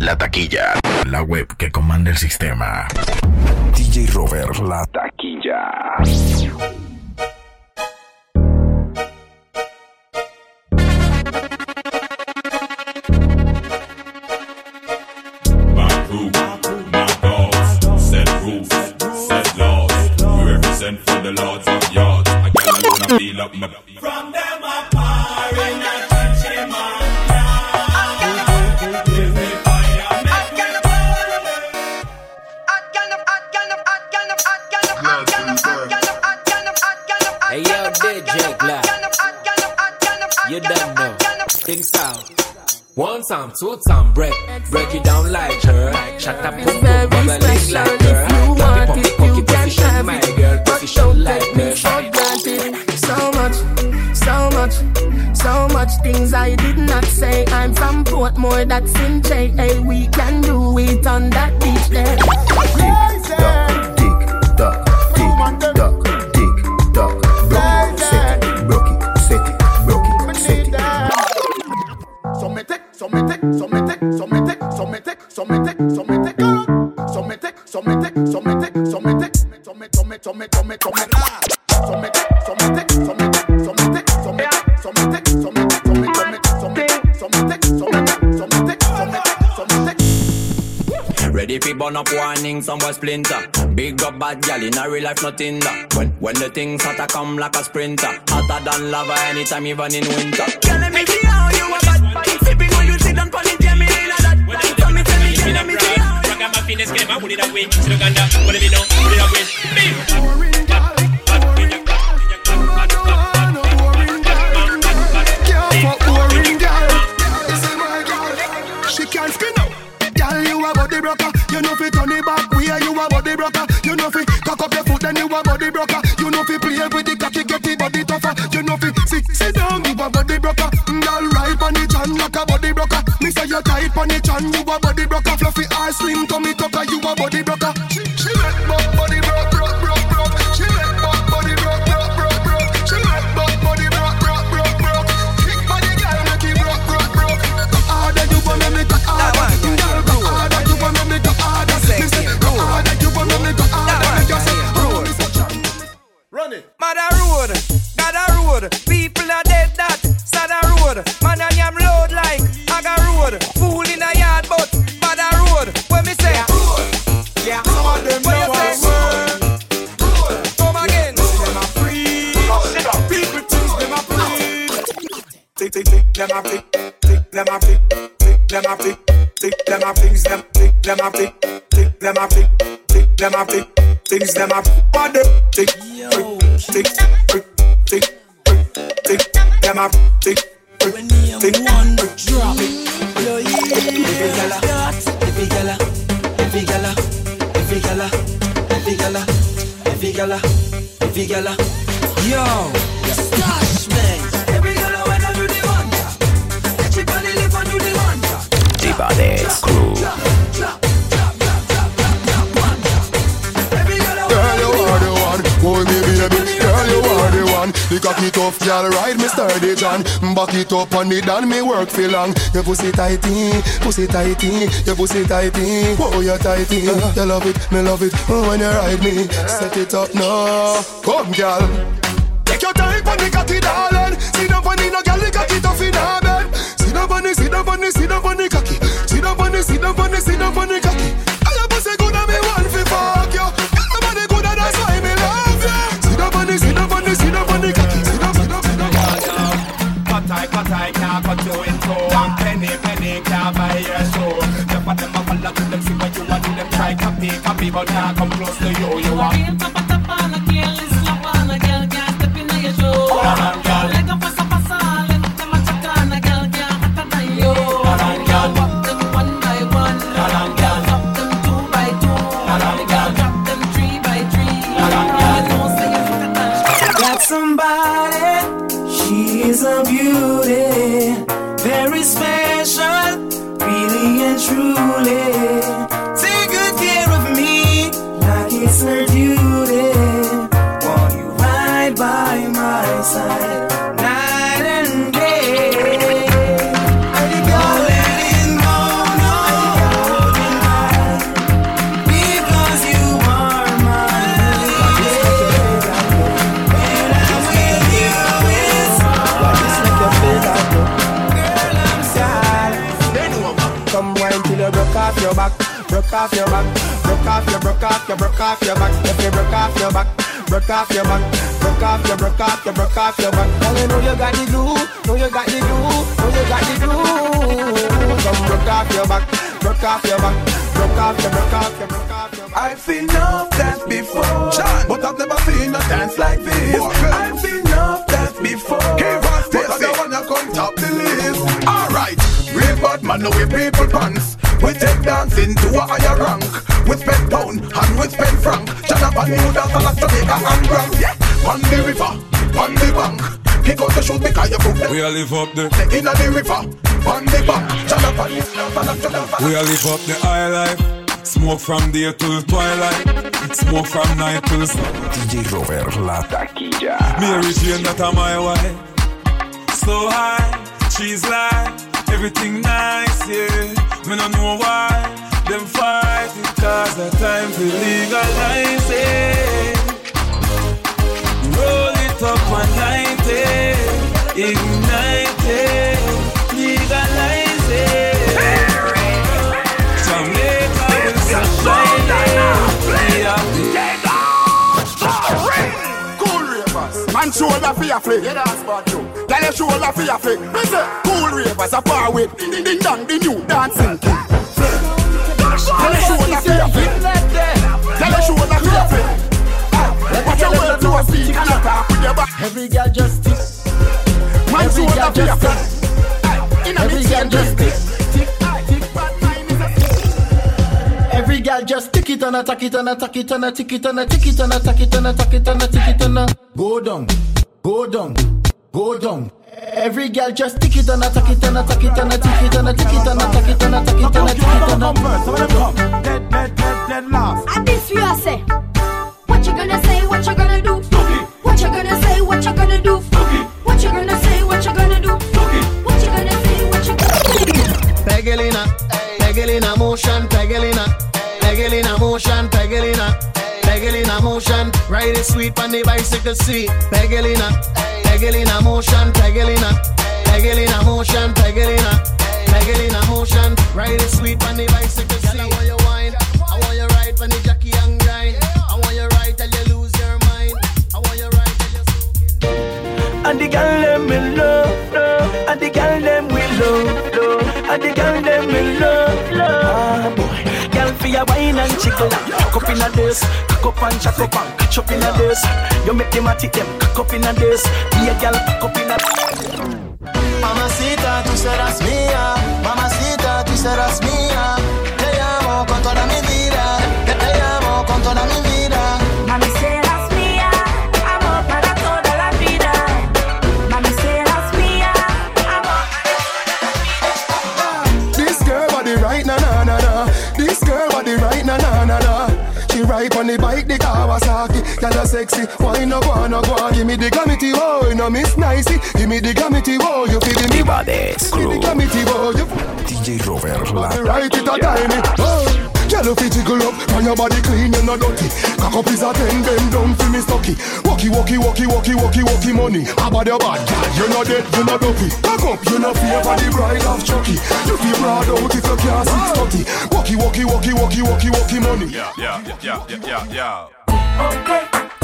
La taquilla. La web que comanda el sistema. DJ Robert, la taquilla. Time, two time, break. Break it down like her. Shut up, boom, boom, very bubbling special like if her. you Pop it, want pop it, it, pop you it, can position, have my it. girl, But position don't like take me for granted. So much, so much, so much things I did not say. I'm from Portmore, that's in JA. We can do it on that beach there. Somete, life, nothing that. When when the things hotter come like a sprinter, hotter than lava anytime, even in winter. Girl, let me see how you a bad bad. Sipping when you sit down pon it, yeah me in a that. Tell me, tell me, girl, let me see how. Ragamuffin, get my hoodie that way. Uganda, what me know? Hoodie that way. Bim. She can't spin out. Girl, you a body broker. You know fi turn it back You move body, broke a fluffy, or to me. It up on it, and me work for long. Your pussy tighty, pussy tighty, your pussy tighty. Oh, you tighty. You love it, me love it. Oh, when you ride me, set it up now. Come, girl. Take your time on the cocky, darling. Sit down on the no girl, the cocky tough in her bed. Sit down on the, sit down on the, sit down on the cocky. Sit down on the, sit down on the, sit down on the copy, copy, but can't come close to you. You are. Come wine till you broke off your back, broke off your back, broke off your, broke off your, broke off your back. If you broke off your back, broke off your back, broke off your, broke off your, broke off your back. Girl, you know you got the glue, know you got the glue, know you got the glue. Come broke off your back, broke off your back, broke off your, broke off your, broke off your back. I've seen enough dance before, but I've never seen a dance like this. I've seen enough dance before, but I don't wanna come top the list. Alright, real bad man, no we people pants. We take dancing to a higher rank. We spend pound and we spend franc. Jonathan New dance a lot Jamaica and Grand. Yeah, on the river, on the bank. Kick out the shoes because you put them We a live up the, in the river, on the bank. Jonathan is Jonathan. we a live up the high life. Smoke from day till twilight. Smoke from night till sun. DJ Robert La Taquilla. Mary Jane, that a my wife. So high, she's like everything nice, yeah. Me no know why them fight it, cause the time to legalize it. Roll it up and light it, ignite it, legalize it. Jamaica will sunshine it. We have Cool ravers, man shoulder for your flick. Yeah, that's bad too. Your shoulder for your. Me say, cool ravers are far with. Ding ding dong, the new dancing king. Tell your shoulder for your flick. Tell your shoulder for your flick. Watch your words to a speak and attack with your back. Every girl just tick. Man Every shoulder for your just flick. In a mix and just tick. tick. Tick, bad mind is a Every girl just tick it and attack it and attack it and a tick it and a tick it and attack it and attack it and a tick it and a go down, go down, go down. Every girl just tick it and attack it and attack it and a tick it and a tick it and attack it and attack it and a tick it and a Dead, dead, dead, dead last. And this you I say. What you gonna say? What you gonna do? What you gonna say? What you gonna do? What you gonna say? What you gonna do? What you gonna say? What you gonna do? Pegelina, Pegelina motion, Pegelina, Pegelina motion, Pegelina, Pegelina motion. Ride it sweet on the bicycle seat. Pegelina, Pegelina motion, Pegelina, Pegelina motion, Pegelina, Pegelina motion. Ride it sweet on the bicycle seat. I want you wine, I want you ride on the jockey and grind. I want you ride till you lose your mind. I want you ride till you soak in. And the girl them will love, love. And the girl them will love, love. And the girl them wine and chickle Cock up in a this, cock up and jack up and catch up in a this. You make them a tick them, cock up in a this. Be a girl, cock up in a. Mamacita, tú serás mía. Mamacita, tú serás mía. Te amo con toda mi vida. Te amo con toda mi vida. Girl a sexy, why no go no go? Give me the glamity, oh, no miss nicey. Give me the glamity, oh, you feel me? Give me the Crew. glamity, oh, you DJ Robert La right it a tiny. Oh, girl you fit jiggle up, and your body clean and not dirty. Cock up is a ten, bend down for me stocky. Walkie, walkie, walkie, walkie, walkie, walkie money. About your bad girl, you not dead, you not dopey. Cock up, you not fear for the bride of Chucky. You feel broad out if you can't six thirty. Walkie, walkie, walkie, walkie, walkie, walkie money. Yeah, yeah, yeah, yeah, yeah, yeah. Yeah,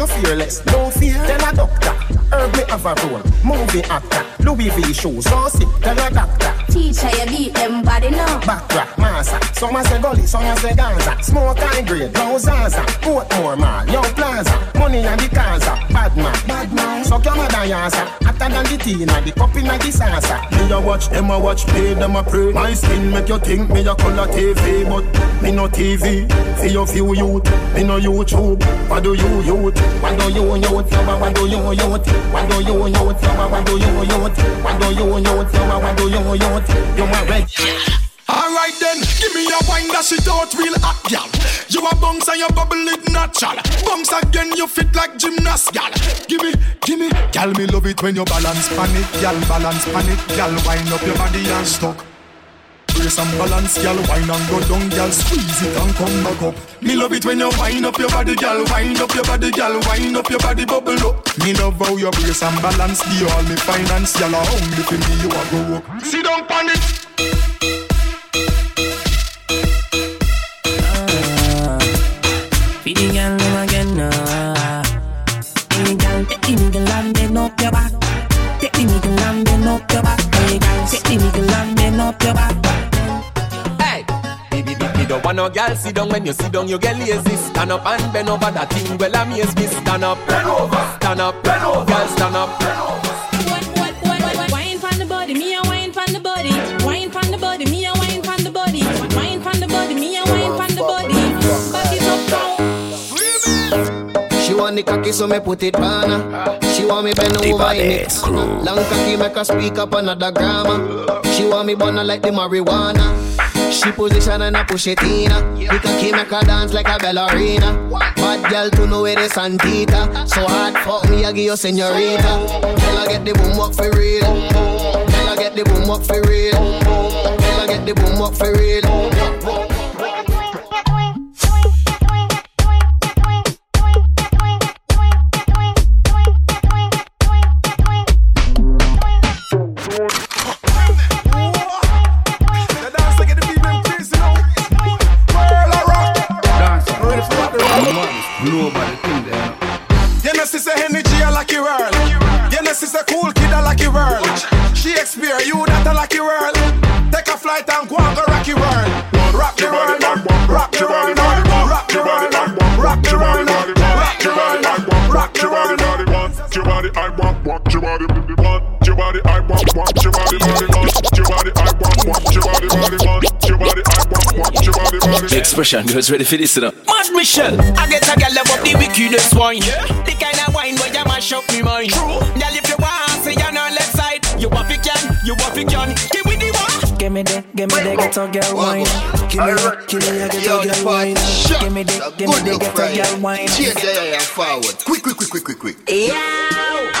you're fearless, no fear, tell a doctor. Herb me have a role, movie actor. Louis V shoes, so sick, tell a doctor. Teacher, you beat them body now. Backtrack, massa. Some a say gully, some a say Gaza. Smoke high grade, no Zaza. Portmore mall, yo plaza. Money and the Gaza. Bad man, bad man. Suck your mother yasa. Hotter than the tea, and the cup in the salsa. Me a watch, them a watch, play them a pray. My skin make you think me a color TV, but me no TV. For your few youth, me no YouTube. What do you youth? What do you youth? Yo, What do you youth? What do you youth? Yo, What do you youth? What do you youth? Yo, What do you youth? You a red. Alright then, give me a wine that shit out real hot, gal. You a bounce and you bubble it natural. Bounce again, you fit like gymnast, gal. Give me, give me, gal. Me love it when you balance panic, gal. Balance panic, gal. Wind up your body and stuck. Brace and balance, gal. Wine and go down, gal. Squeeze it and come back up. Me love it when you wind up your body, gal. Wind up your body, gal. Wind up your body, bubble up. Me love how you brace and balance. The all me finance, gal. Only for me you a go up. Sit down pan baby, don't want no girl sit down when you sit down, you get lazy. Stand up and bend over that thing. Well, amaze me. Stand up, bend over, stand up, bend over, girl, stand up. Wine from the body, me a wine from the body. Wine from the body, me a wine from the body. Wine from the body, me a wine from the body. Back it up now. She want the cocky, so me put it on her. She want me bend over in it. Long cocky make her speak up another grammar. She want me burn like the marijuana. She position and I push it in We can keep make her dance like a ballerina. Bad girl to know it is Santita. So hard fuck me, I give you senorita. Tell her get the boom up for real. Tell her get the boom up for real. Tell her get the boom up for real. Body. Expression girls ready for this now. Mad Michelle, I get a girl love up the wickedest wine. The kind of wine where you mash up me mind. True. Girl, if you want, say you're on left side. You want it can, you want it can. Give me the one. Give me the, give me the get a girl wine. Give me the, give me the get a girl wine. Give me the, give me the get a girl wine. Change yeah, yeah, yeah, forward. Quick, quick, quick, quick, quick, quick. Yeah.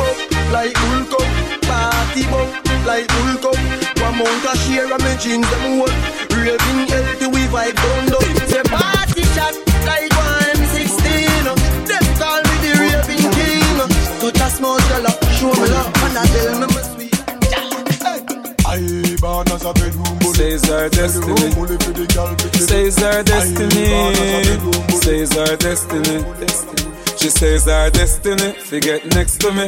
Up like Hulk up. Party up like Hulk up. One mount a share of me jeans them work. Raving healthy we vibe down low. Say party shot like one M16. Them call me the raving king. Touch a small girl up, show me love and I tell me my sweet. I born as a bedroom bully. Says our destiny. Bully for the girl bitch. Says our destiny. Says our destiny. She says our destiny. Forget next to me.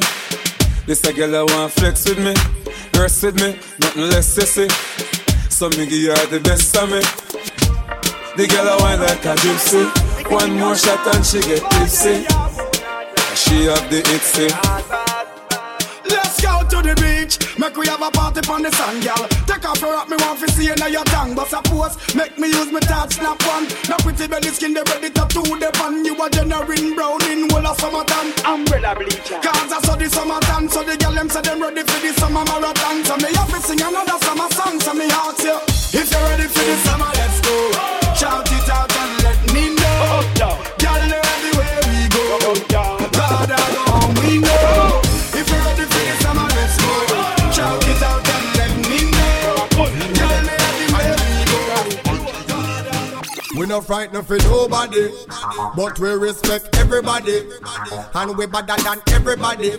This a girl I want flex with me, rest with me, nothing less sissy. So me give her the best of me. The girl I want like a gypsy. One more shot and she get tipsy. She have the itsy. To the beach. Make we have a party on the sun, gal. Take off your rock, me want to see you now your tongue. But suppose, make me use my touch, snap one. Now pretty belly skin, they ready to do the pan. You are generating brown in whole of summertime. Umbrella bleacher. Cause I saw the summertime, so the gal them say them ready for the summer marathon. So me have to sing another summer song, so me ask you. If you're ready for the summer, let's go. Shout it out and let me know. Oh, oh, gal, know everywhere we go. Oh, God, I go home, we know. We no frightened for nobody, but we respect everybody, and we better than everybody.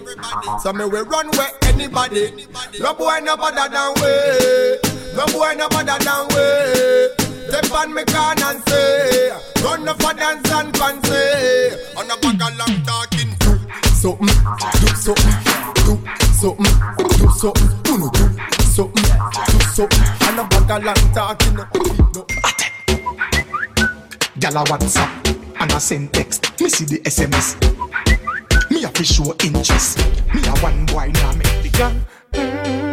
So me we run where anybody. No boy no better than we. No boy no better than we. Step on me can and say, run the for dance and fancy. On a bag of long talking, mm, do something, mm, do something, mm, do something, do something, do something, do something. On a bag of long talking, no. Gyal a WhatsApp and I send text. Me see the SMS. Me a fi show interest. Me a one boy now make the girl. Mm.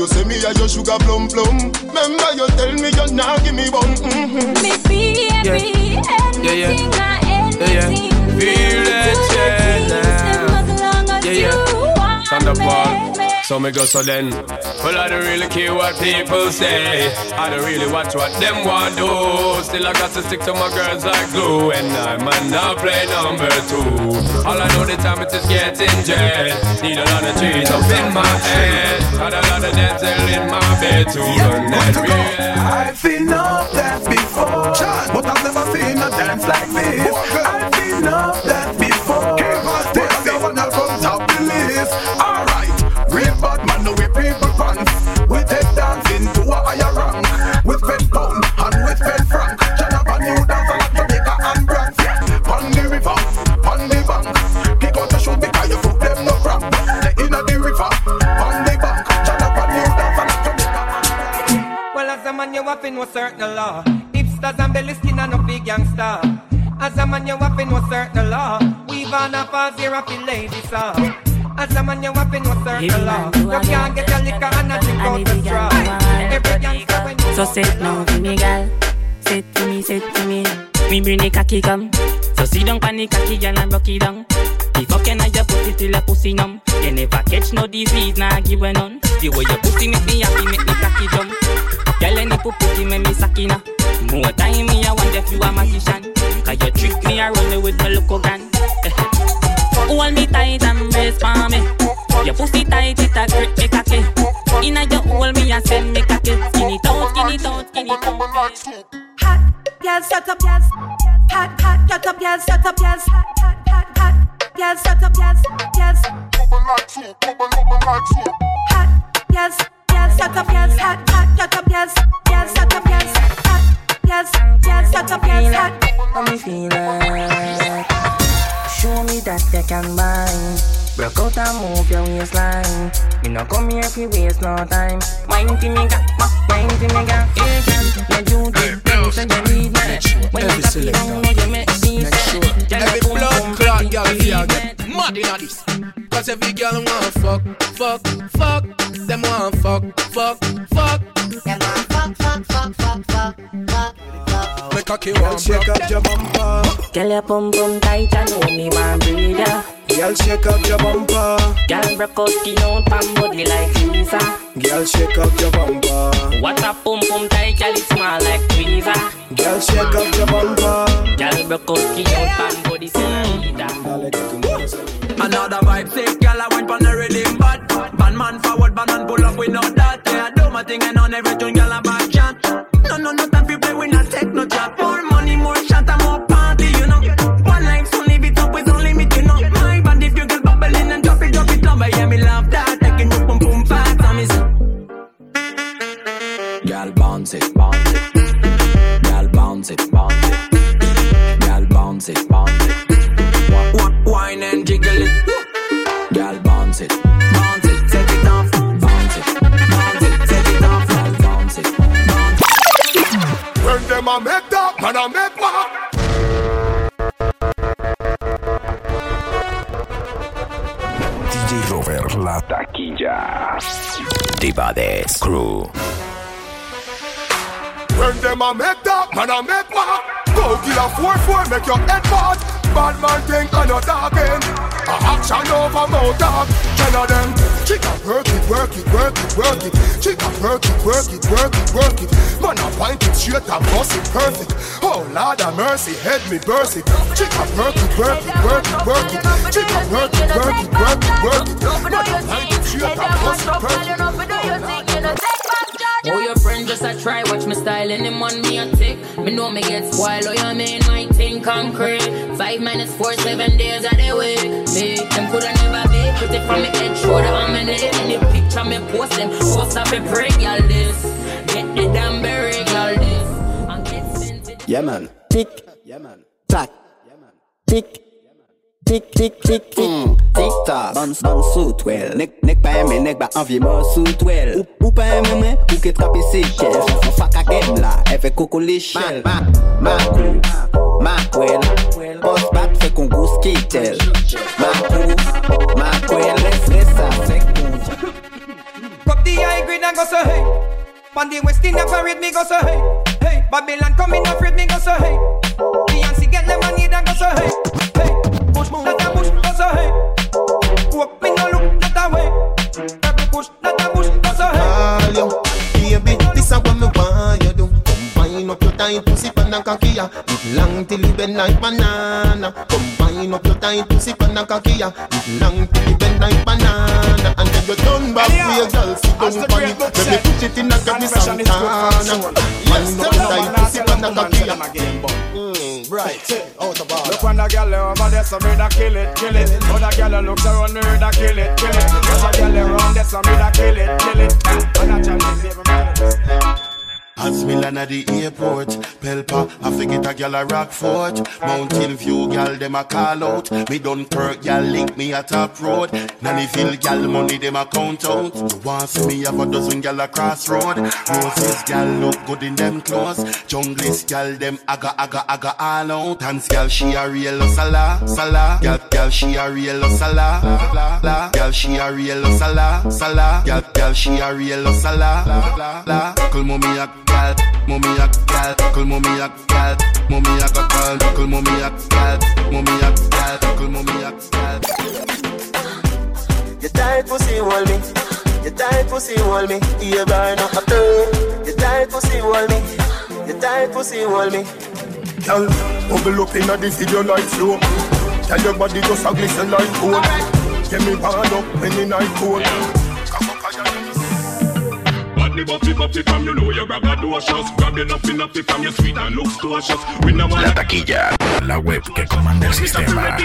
You say me a your sugar plum plum Remember you tell me you not give me bun mm-hmm. Me baby, anything, Yeah, yeah. or Yeah, yeah. anything. Feel it, yeah, As long as Yeah, you yeah. want Thunderball. So me go so then. Well, I don't really care what people say. I don't really watch what them want do. Still, I got to stick to my girls like glue. And I might not play number two. All I know the time it is getting jet. Need a lot of trees up in my head. Got a lot of dental in my bed to run that real. I've seen of that before, but I've never seen a dance like this. Me bring Let me feel it. Show me that you can mind. Broke out and move your waistline. Me no come here fi waste no time. Mind to me, got mind to me, got. Hey, girl, you do the things that you need me. When you got me down, know you make me say. Girl, Every boom, blood boom, clot girl baby. feel get mad inna this. Cause every girl want fuck, fuck, fuck. Them want fuck, fuck, fuck. Them want fuck, fuck, fuck, fuck, fuck, fuck. Make cocky want shake up your bumper. Girl, your pum pum tight, I know me want breathe ya. Girl, shake up your bumper. Girl, broke out skin out, pan body like Lisa. Girl, shake up your bumper. What a pum pum tight, girl, it smell like tweezer. Girl, shake up your bumper. Girl, broke out skin out, pan body like Another vibe sick, girl, I went on the rhythm bad. Ban man forward, ban man pull up, we know that. Yeah, I do my thing and on every tune, girl, I back chat. No, no, no time for play, we not take no chat. More money, more shot, and more party, you know. One life, so live it up with no limit, you know. My band, if you get bubbling and drop it, drop it, love, yeah, me love that. Taking you boom, boom, and me say. Girl, bounce it, bounce it. Girl, bounce it, bounce it. Girl, bounce it, bounce it. It. Them a make that, man a make what? DJ Robert La Taquilla. Diva Crew. When Turn them a make that, man a make mark. Go kill a four four, make your head part. Bad man thing and not talking. A action over mouth talk. Ten of them. Chica work it, work it, work it, work it. Chica work it, work it, work it, work it. Man a point it straight and bust it perfect. Oh Lord of mercy, head me burst it. Chica work it, work it, work it, work it. Chica work it, work it, work it, work it. Man a point it straight and bust it perfect. Oh, your friend just a try, watch me style and them on me a tick. Me know me get spoiled, oh, you mean my thing concrete. Five minutes, four, seven days of the way. Me, them coulda never be it from me head, shoulder, on my neck. Any picture me post them, post up a break, y'all this. Get the damn berry, y'all this. And get sent it. Yeah, man. Tick. Yeah, man. Tack. Yeah, man. Tick. Tick, tick, tick, tick. Mm. Tick tock. Ban, ban sou twel. Nek, nek pa eme, nek ba anvi mo sou twel. Ou, ou pa eme mwen, ou ke trape se kel. Ou faka gem la, e fe koko le shell. Ma, ma, ma kou, ma kwel. Pos bat fe kon gous ki tel. Ma kou, ma kwel. Res, res sa, se kon Pop the high grade and go so hey. Pan the West Indian parade me go so hey. Hey, Babylon coming afraid me go so hey. Beyonce get the money then go so hey. Hey, push move that a push go so hey. Walk me no look that a way. Every push that a push go so hey. Call you, baby, this a what me want you do. Combine up your tight pussy pan and cocky ya. It long till it bend like banana. Combine up your tight pussy pan and cocky ya. It long till it bend like banana. And then you turn back to your girl, sit down on it. Let me push it in a gabby Santana. Wind up your tight pussy pan and cocky ya. The girl over there, so me da kill it, kill it. Other girl looks around me, da kill it, kill it. There's a around there, so me da kill it, kill it. When I tell you, baby, man. As me land at the airport, Pelpa, I forget a gal a Rockfort. Mountain View gal dem a call out. Me Dunkirk gal link me a top road. Nannyville gal money dem a count out. You want see me have a dozen gal a crossroad. Roses gal look good in them clothes. Junglist gal them aga aga aga all out. Dance gal she a real sala sala. Gal gal she a real sala la la. Gal she a real sala sala. Gal gal she a real sala la la. Mommy a gal, mommy a gal, call mommy a gal, mommy a gal, call mommy a gal, mommy a gal, call mommy a gal. You tight pussy hold me. You tight pussy hold me. You burn up a turn. You tight pussy hold me. You tight pussy hold me. Girl, bubble up inna the video like flow. Tell your body just a glisten like gold. Get me band up when the night cold. Badly buffy buffy from you know you grab a docious Grab the nuffy nuffy from your sweet and looks cautious We no want La taquilla, la web que comanda el sistema.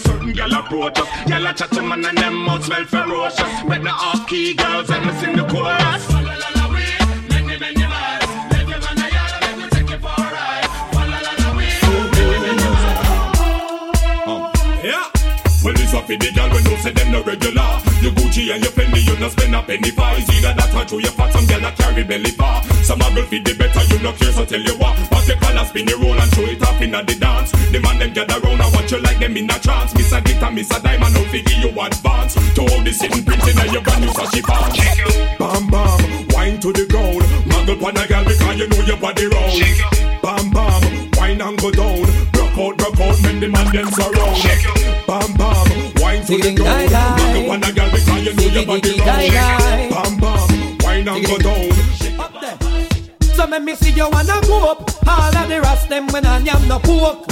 Certain gal approach us Gal a chat to man and them mouth smell ferocious. But the off key girls and me sing the chorus Well, this up for the gal when you say them no regular. Your Gucci and your Fendi, you no spend a penny for. It's either that or through your fat, some gal a carry belly bar. Some a girl feed the better, you no care, so tell you what. Pop your collar, spin your roll and show it off inna the dance. The man them gather round and watch you like them in a trance. Miss a glitter, miss a diamond, no figure you advance. To all the sitting print inna your brand new sashi pants. Bam bam, wine to the ground. Muggle pon a gal because you know your body round. Bam bam, wine and go down. Broke out, broke out, make the man them surround. Bam bam, wine to the ground. Muggle pon a gal because you know your body round. Bam bam, wine and go down. So me me see you wanna go up All of the rest them when I am no pork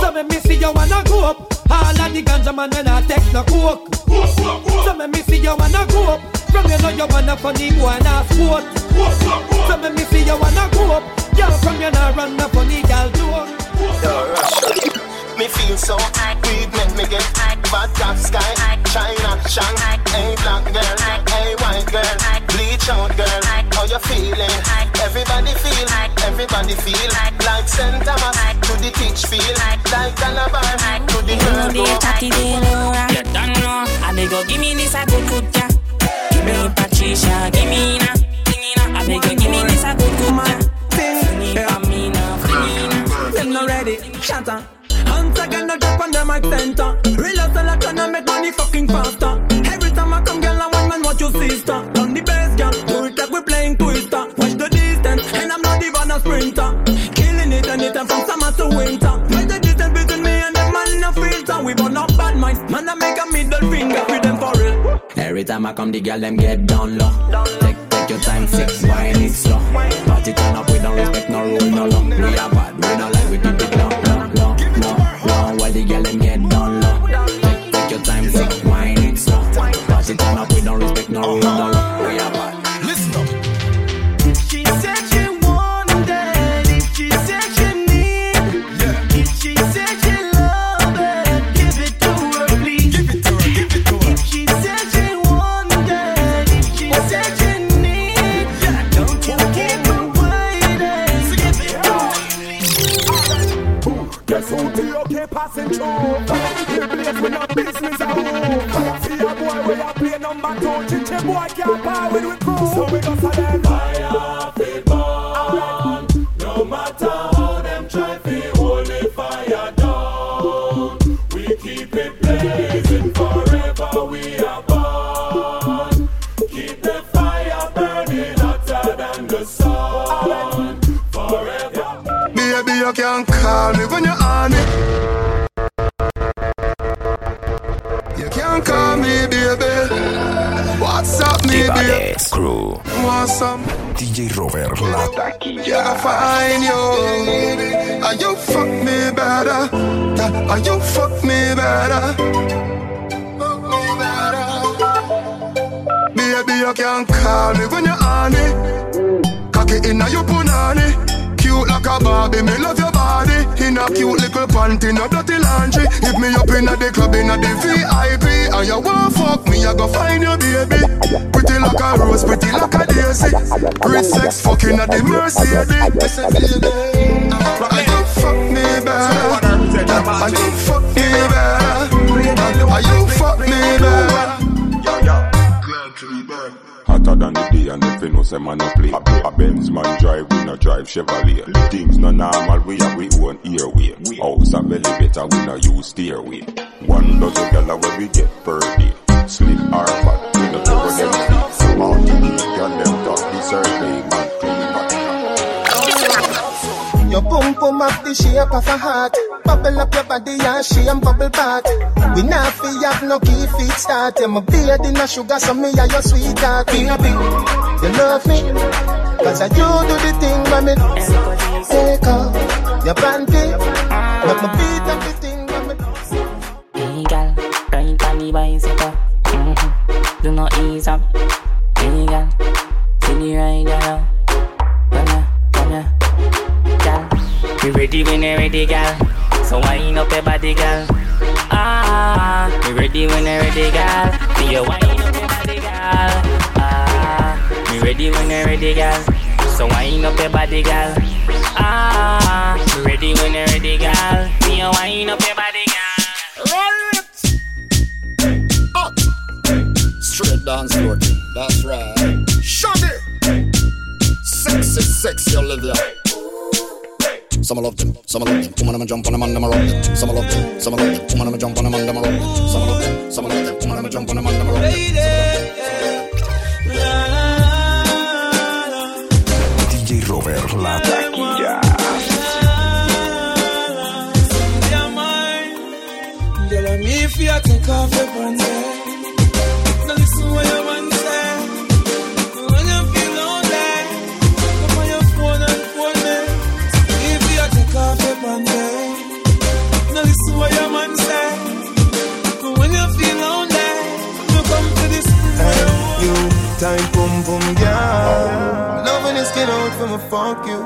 So me me see you wanna go up All of the ganja man when I take no coke. So me me see you wanna go up From you know you wanna funny boy na sport So me me see you wanna go up Girl from you nah run no funny gal joke Yo, Russia. Me feel so weed make me get bad top sky, China, Shang, hey black girl, hey white girl, bleach out girl, how you feeling? Everybody feel, everybody feel like St. Thomas to the teach feel like Calabar to the You know girl they chatty You don't know I beg you give me this a good good ja Give me Patricia, give me na give me na. I beg you give me this a good good ja body, shatter. Hunter girl no drop on the center. Real hustle, I tryna make money fucking faster. Every time I come, girl, I want man what you sister. On the best girl, do it like we playing twister. Watch the distance, and I'm not even a sprinter. Killing it anytime from summer to winter. Watch the distance between me and the man in a filter. We both not bad minds, man, I make a middle finger with them for real. Every time I come, the girl them get down low. Take, take your time, six, wine it slow. Party turn up, we don't respect no rule, no law we keep it low, low, low, low, low. While the girl them a little panty, no dirty laundry. Hit me up inna the club, inna the VIP. And you want fuck me, I go find your baby. Pretty like a rose, pretty like a daisy. Great sex, fucking at the Mercedes. Are you fuck me better? Are you fuck me better? Are you fuck me better? Hotter than the day and if you know say man no play. A, a Benz man drive, we no drive Chevrolet. Things no normal, we have we own airway. House belly better, we no use stairway. One dozen gala where we get per day. Slim or fat, we no cover them feet the key girl them talk the survey Your boom boom up the shape of a heart. Bubble up your body and she and bubble back. We not fi have no key feet start. Yeah, my beard in a sugar, so me and your sweetheart. Baby, you love me. Cause I you do the thing when me take off your panty. Make me beat up the thing when me Hey girl, ride on the bicycle. Mm-hmm. Do not ease up. Hey girl, see the ride girl. Come here, come here. Me ready when you ready, girl. So wind up your body, girl. Ah, me ready when you ready, girl. See you wind up your body, girl. Ah, me ready when you ready, girl. So wind up your body, girl. Ah, me ready when you ready, girl. See you wind up your body, girl. Straight dance floor that's right. Shabby! Sexy, sexy Olivia. Some I love them, some I love them. Woman, I'ma jump on them and them I rock them. Some I love them, some I love them. Woman, I'ma jump on them and them I rock them. Some I love them, some I love them. Woman, I'ma jump on them and them I rock them. DJ Robert La Taquilla. Girl, I'm me if you take off your pants. Skin out for me fuck you.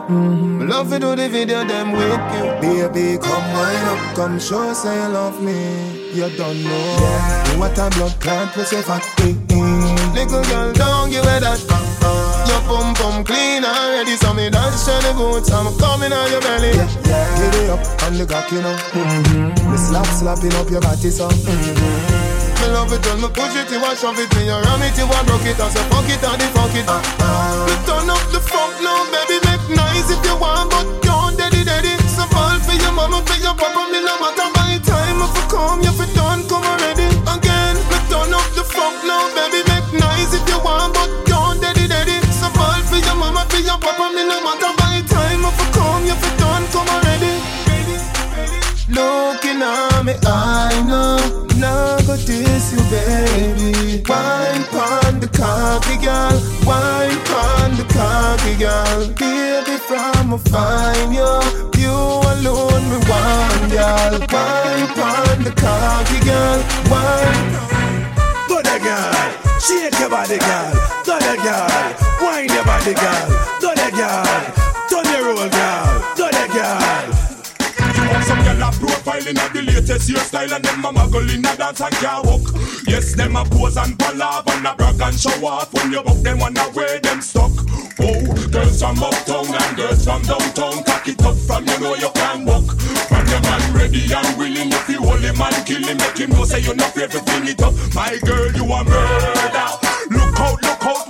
Me love to do the video them with you. Baby, come wind up, come show say you love me. You don't know what a blood clot we say for mm Little girl, don't give it that. Your pum pum clean already, so me dance to the boots. I'm coming on your belly. Get it up on the cock, you know. Mm-hmm. Me slap slapping up your body, so. Mm-hmm. Me love it when me push it, you want shove it, me you ram it, you want broke it, I say fuck it, and the fuck it. Me latest hairstyle and them a muggle in a dance and can't walk. Yes, them a pose and palaver and a brag and show off. When you buck them wanna wear them stuck. Oh, girls from uptown and girls from downtown, cock it up from you know you can walk. From your man ready and willing, if you hold him and kill him, make him know say you're not afraid to fling it up. My girl, you a murder. Look out, look out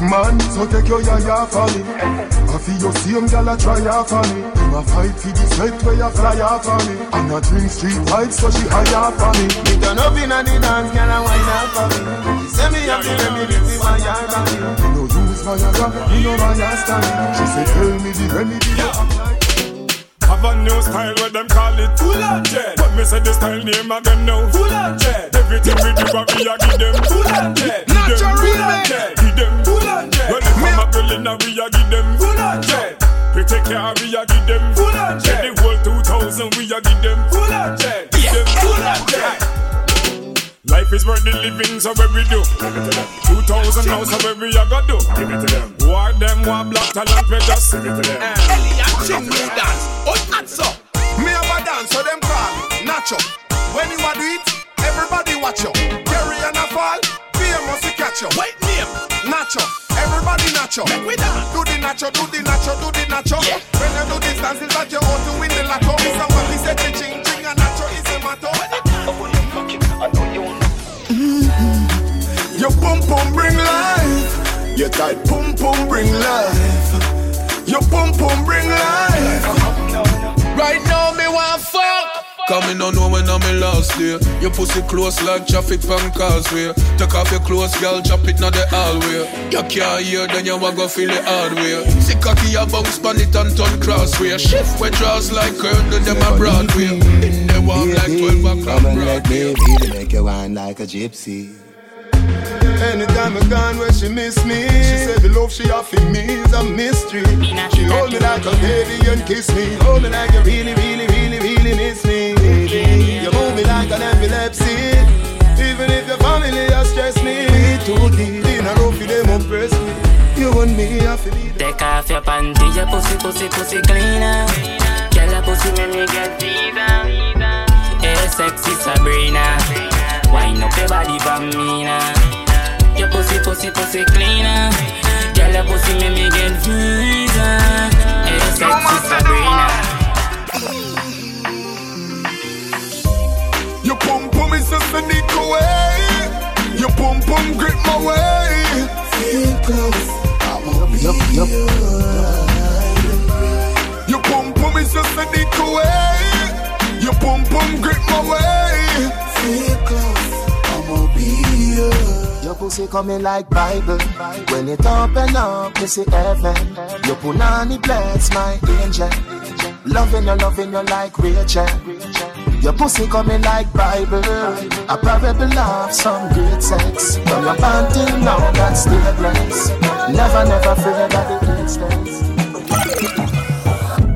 man, so take your yaya for me. I feel your same gal a try off for me. Him a fight for the sweat where you fly off for me. And a drink street vibes so she high off for me. Me turn up inna the dance, girl, and wine up for me. She say me have to let me live the fire on me. No use Viagra, me no Viagra stand. She say tell me the remedy. Have a new style where them call it? Full on jet. When me say the style name again now. Full on jet. Everything we do what we a give them. Full on jet. Give them. Full on jet. Give them. Full on jet. When they come a girl in a we a give them. Full on jet. Pretty car we a give them. Full on jet The whole 2000 we a give them. Full on jet. Give them. Full on jet. Life is worth the living, so where we do. Give it to them. 2000 now, so where we a go do. Give it to them. War them, war black talent, we just give it to them. Ellie Chin new dance. Oh, up. Me have a dance, so them call me Nacho. When you a do it, everybody watch you. Carry and a fall, famous to catch you. Wait name, Nacho. Everybody Nacho. Make we dance. Do the Nacho, do the Nacho, do the Nacho. Yeah. When you do this dance, it's like you want to win the lotto. Wappy said ching ching and Nacho is a motto. Oh, mm-hmm. Your pum pum bring life. Your tight pum pum bring life. Come me no know when I'm in last day. Your pussy close like traffic from causeway. Take off your clothes, girl, drop it now the hallway. You can't hear, then you want go feel it hard way. See cocky a bounce pan it and turn crossway. Shift when draws like curtain, them a Broadway. In the warm like 12 o'clock Come and let Broadway. me really make you wine like a gypsy. Anytime I gone where she miss me, she said the love she offer me is a mystery. She hold me like a baby and kiss me, hold me like you really, really, really, really miss me. You move me like an epilepsy, even if your family has stressed me. Too deep in a rough, them oppress me. You and me, I feel it. Take off your panty, your pussy, pussy, pussy cleaner. Girl, your pussy make me get teaser. Hey, sexy Sabrina. Wind up your body for me now. Your pussy, pussy, pussy cleaner. Girl, your pussy make me get teaser. Hey, sexy Sabrina. Eh? Your pum pum is just a nick away. Eh? Your pum pum grip my way. Feel close. Yup, yup, Your pum pum is just a nick away. Your pum pum grip my way. Feel close. I'ma be here. Your pussy coming like Bible. When it open up, you see heaven. Your punani bless my angel. Loving you, loving you like Rachel. Your pussy coming like Bible. A parable of some great sex. From your band till now, that's still blessed. Never, never afraid of the distance.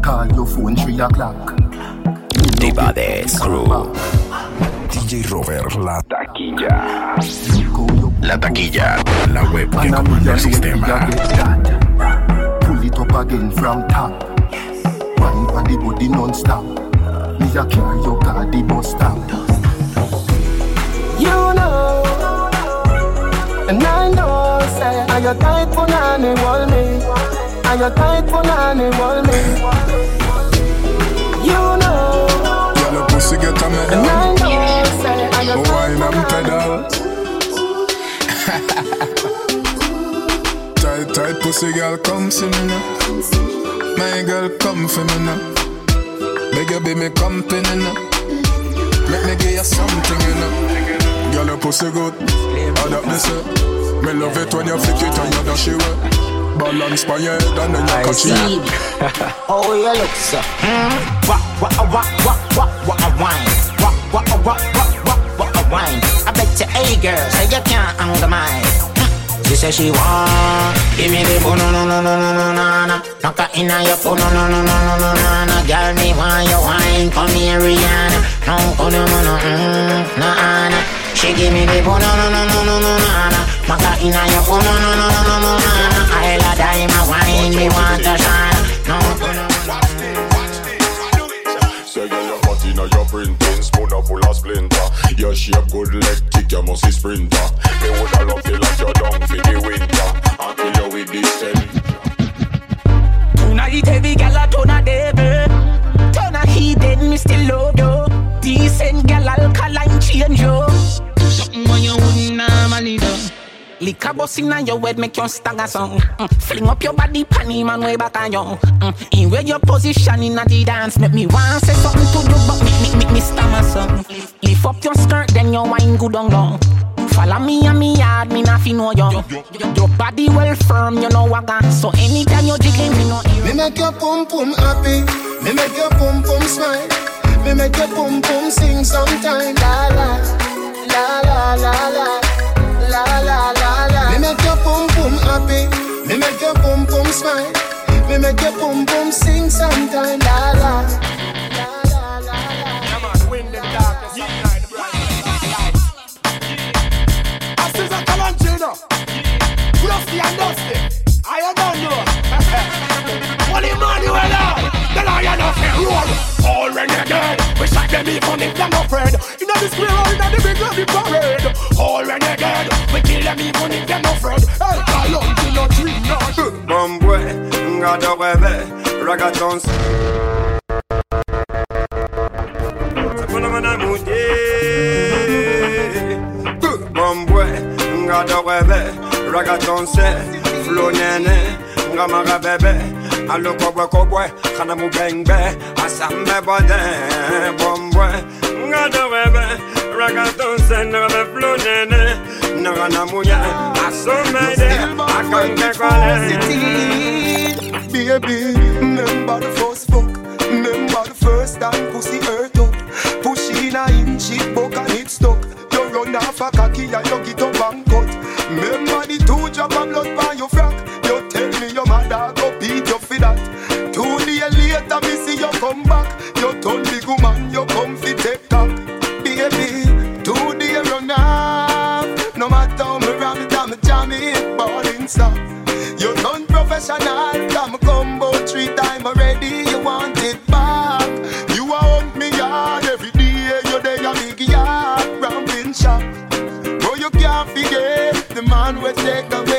Call your phone 3 o'clock. Divades Crew. DJ Robert La Taquilla. La Taquilla. La web que comanda el sistema. Pull it up again from top. Wine on the body non-stop. Me a carry your the bus stop. You know, and I know, say, are you tight for nanny, wall me? Are you tight for nanny, wall me? You know, Girl, your pussy get a and medal. I know, say, are you Go wine and pedal. tight, tight pussy girl, come see me now. My girl, come for me now. Beg you be me company now. Make me give you something, you know. Girl, your pussy good. That me say? Me love it when you flick it and you dash it away. Balance by your head and then you catch it. Oh, you look so. Wah, wah, wah, wah, wah, wah, wine. Wah, wah, wah, wah, wah, wah, wine. I bet Say, hey girl, say you can't my. She say she want Give me the boom, no, no, no, no, no, no, no, no Knock her in your phone, no, no, no, no, no, no, no, no Girl, me want your wine, come here, Rihanna No, oh, no, no, no, mm, no, no She give me the boom, no, no, no, no, no, no, no, no Knock her in your phone, no, no, no, no, no, no, no, no I love die, my wine, me want to shine No, oh, no, no, no. Say girl you hot inna your printing Spoon full of splinter. Your shape good leg kick you must be sprinter. Me woulda love you like you down for the winter. And kill you with this ten Tonight every gal a turn a devil. Turn a heathen, me still love you. Decent gal alkaline change you Liquor bust inna your head make you stagger song mm. Fling up your body panty man way back on you mm. In where your position inna the dance Make me want say something to you but me, me, me, me stammer song Lift up your skirt then your wine good on long Follow me and me yard, me not fi know you. Your body well firm, you know what I got. So anytime you jiggling, me no hear. Me make your pum pum happy. Me make your pum pum smile. Me make your pum pum sing sometime. La la la la la la la la la la. Me make your pum pum happy. Me make your pum pum smile. Me make your pum pum sing sometime. money, get no fraud. El talón y no dream, no. Mambue, gato bebé, Raga Jones. Raga tonse, flow nene, ngama bebe, alokobwe kobwe kana mubengbe asambe bode bombwe ngadowebe flow nene ngada webe, raga Jones. Ngame flow nene, ngana muya. Eh. Asomede, akange kwale. Baby, remember the first fuck. Remember the first time pussy hurt up. Push in a inch, it buck and it stuck. You run off a cocky and you get up and cut. Remember the two drop of blood by your frack. You tell me your mother go beat you for that. Two days later, me see you come back. It, balling stop. You done professional, come combo three time already. You want it back. You a hunt me yard every day. You're there a big yard, rambling shop. Oh, you can't forget the man will take away.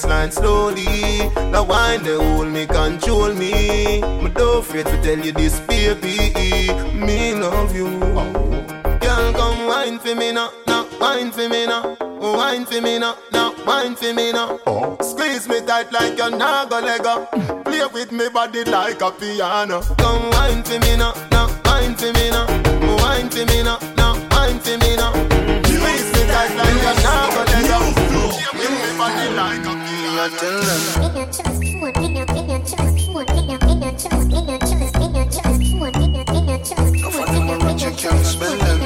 Waistline slowly. The wine they hold me, control me. Me don't afraid to tell you this, baby. Me love you. Girl, come wine for me now, now wine for me now. Wine for me now, now wine for me now. Squeeze me tight like you're not gonna let go. Play with me body like a piano. Come wine for me now, now wine for me now. Wine for me now,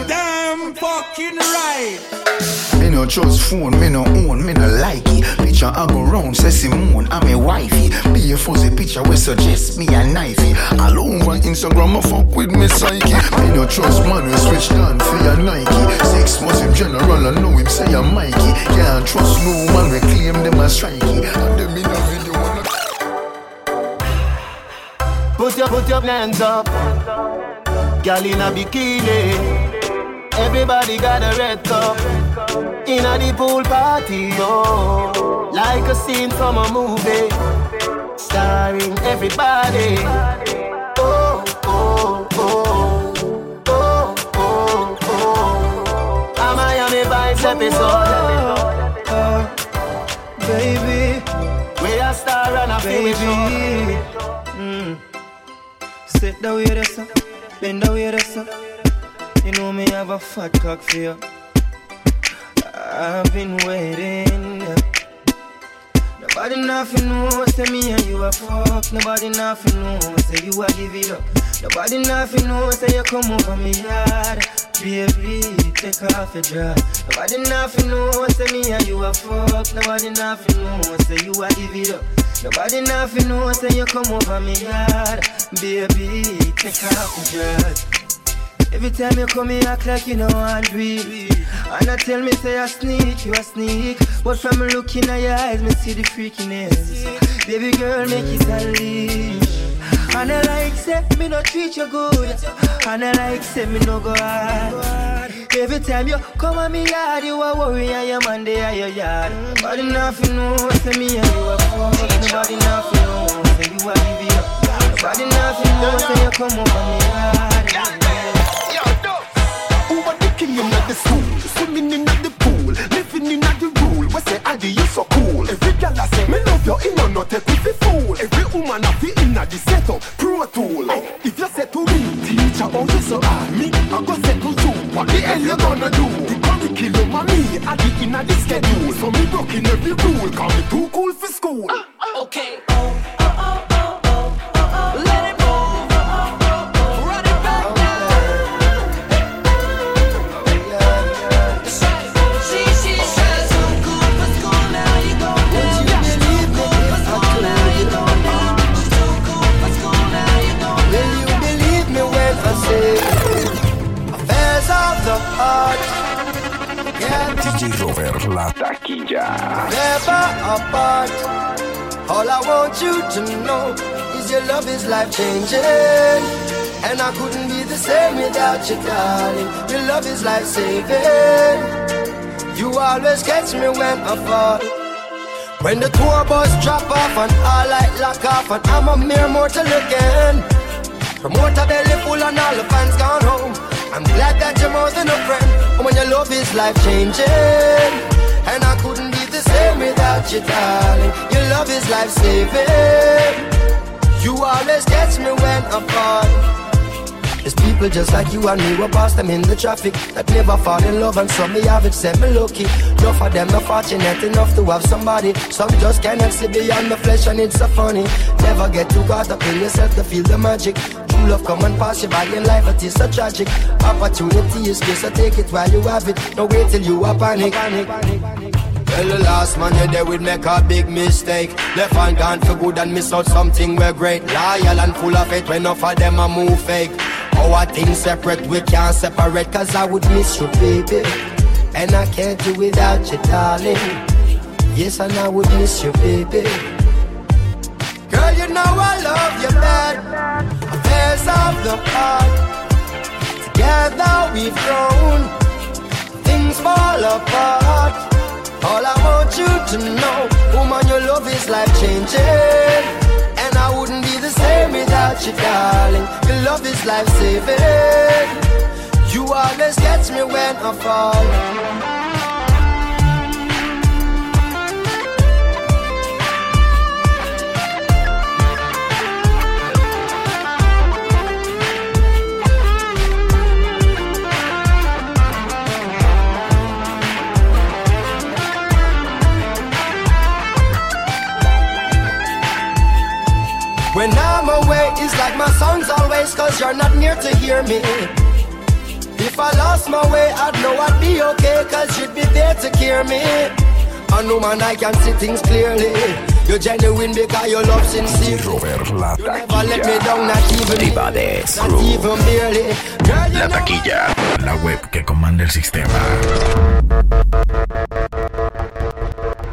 Damn fucking right no trust phone, me no own, me no like it. Picture I go round, say Simone, I'm a wifey. Be a fuzzy picture, we suggest me a knifey. All over Instagram, I fuck with me psyche. Me no trust man, we switch down for your Nike. Six was him general, I know him say a Mikey. Can't trust no man, we claim them a strikey. And them in a video, Put your, put your hands up. Girl in a bikini. Everybody got a red cup. In a the pool party, oh. Like a scene from a movie. Starring everybody. Oh, oh, oh. Oh, oh, oh. A Miami Vice episode. baby. We a star and a baby. Mm. Sit down us, uh, bend down us. uh. You know me have a fat cock for you. I've been waiting. Nobody nothing know, say me and you are fuck. Nobody nothing know, say you are give it up. Nobody nothing know, say you come over me yard. Baby, take off your dress. Nobody nothing know, say me and you are fuck. Nobody nothing know, say you are give it up. Nobody nothing know, say you come over me yard. Baby, take off your dress. Every time you come, you act like you know want breathe. And I tell me, say I sneak, you a sneak. But from looking at your eyes, me see the freakiness. Baby girl, make it unleash. And I like say me no treat you good. And I like say me no go hard. Every time you come on me yard, you a worry and your man they your yard. Nobody nothing know, say me and you a fuck. Nobody nothing know, say you a give it up. Nobody nothing know, say you come over me yard. Are the king in the school? Swimming in the pool, living in the rule. We say, Adi, you so cool. Every girl I say, me love you, in no take with the fool. Every woman I feel in the setup, pro tool. If you say to me, teacher, oh you so hard, me, I go say to you, what the hell you gonna do? The curriculum of me, Adi in the schedule. So me broken every rule, call me too cool for school. Okay. Life changing. And I couldn't be the same without you, darling. Your love is life saving. You always catch me when I fall. When the tour bus drop off and all light lock off and I'm a mere mortal again. Promoter belly full and all the fans gone home. I'm glad that you're more than a friend. And when your love is life changing. And I couldn't be the same without you, darling. Your love is life saving. You always catch me when I fall. There's people just like you and me, we pass them in the traffic that never fall in love, and some me have it, said me lucky. Enough of them not fortunate enough to have somebody. Some just cannot see beyond the flesh, and it's so funny. Never get too caught up in yourself to feel the magic. True love come and pass you by in life, but it is so tragic. Opportunity is good, so take it while you have it. Don't wait till you are panic, panic. Well, the last man you there would make a big mistake. Left hand gone for good and miss out something we're great. Loyal and full of it when enough of them a move fake. Our things separate, we can't separate, cause I would miss you, baby. And I can't do without you, darling. Yes, and I would miss you, baby. Girl, you know I love you bad. Affairs of the heart. Together we've grown. Things fall apart. All I want you to know, woman, your love is life changing. And I wouldn't be the same without you, darling. Your love is life saving. You always catch me when I fall. When I'm away, it's like my songs always, cause you're not near to hear me. If I lost my way, I'd know I'd be okay, cause you'd be there to care me. I know man, I can see things clearly. You're genuine because your love sincere. La You never let me down, not even Privades not even barely. Girl, La taquilla, la web que comanda el sistema.